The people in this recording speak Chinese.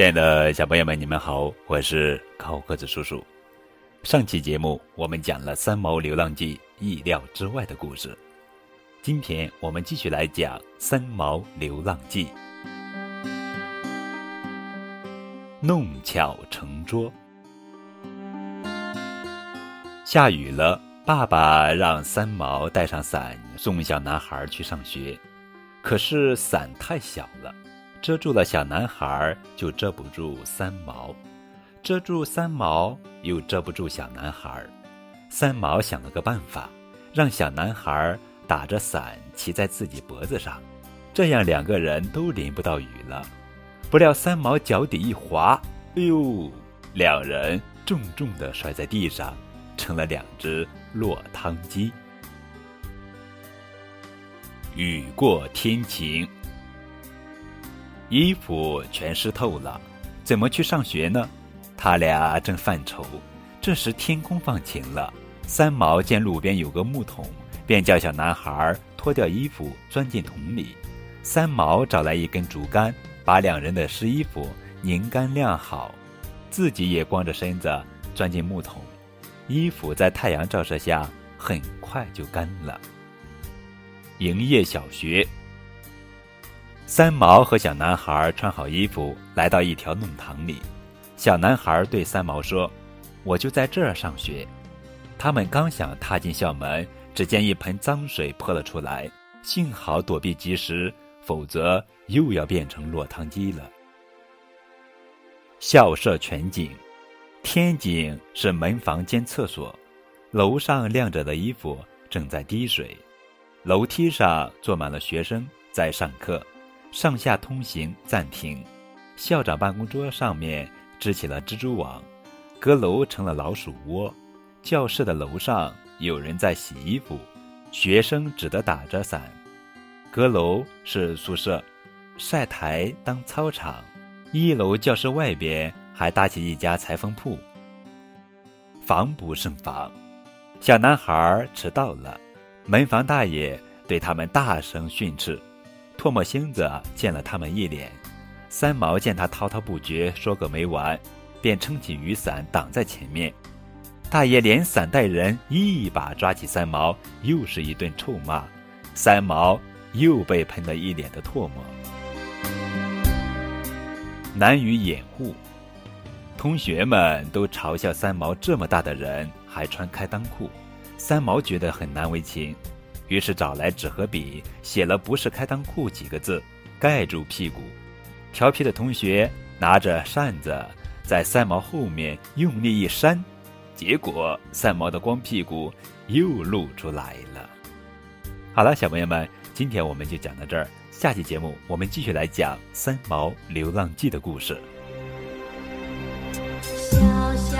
亲爱的小朋友们，你们好，我是高个子叔叔。上期节目我们讲了三毛流浪记意料之外的故事，今天我们继续来讲三毛流浪记。弄巧成拙。下雨了，爸爸让三毛带上伞送小男孩去上学，可是伞太小了。遮住了小男孩，就遮不住三毛；遮住三毛，又遮不住小男孩。三毛想了个办法，让小男孩打着伞骑在自己脖子上，这样两个人都淋不到雨了。不料三毛脚底一滑，哎呦，两人重重的摔在地上，成了两只落汤鸡。雨过天晴。衣服全湿透了，怎么去上学呢？他俩正犯愁。这时天空放晴了，三毛见路边有个木桶，便叫小男孩脱掉衣服钻进桶里。三毛找来一根竹竿，把两人的湿衣服拧干晾好，自己也光着身子钻进木桶。衣服在太阳照射下很快就干了。营业小学。三毛和小男孩穿好衣服，来到一条弄堂里。小男孩对三毛说：“我就在这儿上学。”他们刚想踏进校门，只见一盆脏水泼了出来，幸好躲避及时，否则又要变成落汤鸡了。校舍全景，天井是门房兼厕所，楼上晾着的衣服正在滴水，楼梯上坐满了学生在上课。上下通行暂停，校长办公桌上面支起了蜘蛛网，阁楼成了老鼠窝，教室的楼上有人在洗衣服，学生只得打着伞。阁楼是宿舍，晒台当操场，一楼教室外边还搭起一家裁缝铺。防不胜防，小男孩迟到了，门房大爷对他们大声训斥。唾沫星子溅了他们一脸，三毛见他滔滔不绝说个没完，便撑起雨伞挡在前面。大爷连伞带人一把抓起三毛，又是一顿臭骂。三毛又被喷得一脸的唾沫。难于掩护，同学们都嘲笑三毛这么大的人还穿开裆裤，三毛觉得很难为情。于是找来纸和笔，写了“不是开裆裤”几个字，盖住屁股。调皮的同学拿着扇子，在三毛后面用力一扇，结果三毛的光屁股又露出来了。好了，小朋友们，今天我们就讲到这儿，下期节目我们继续来讲《三毛流浪记》的故事。小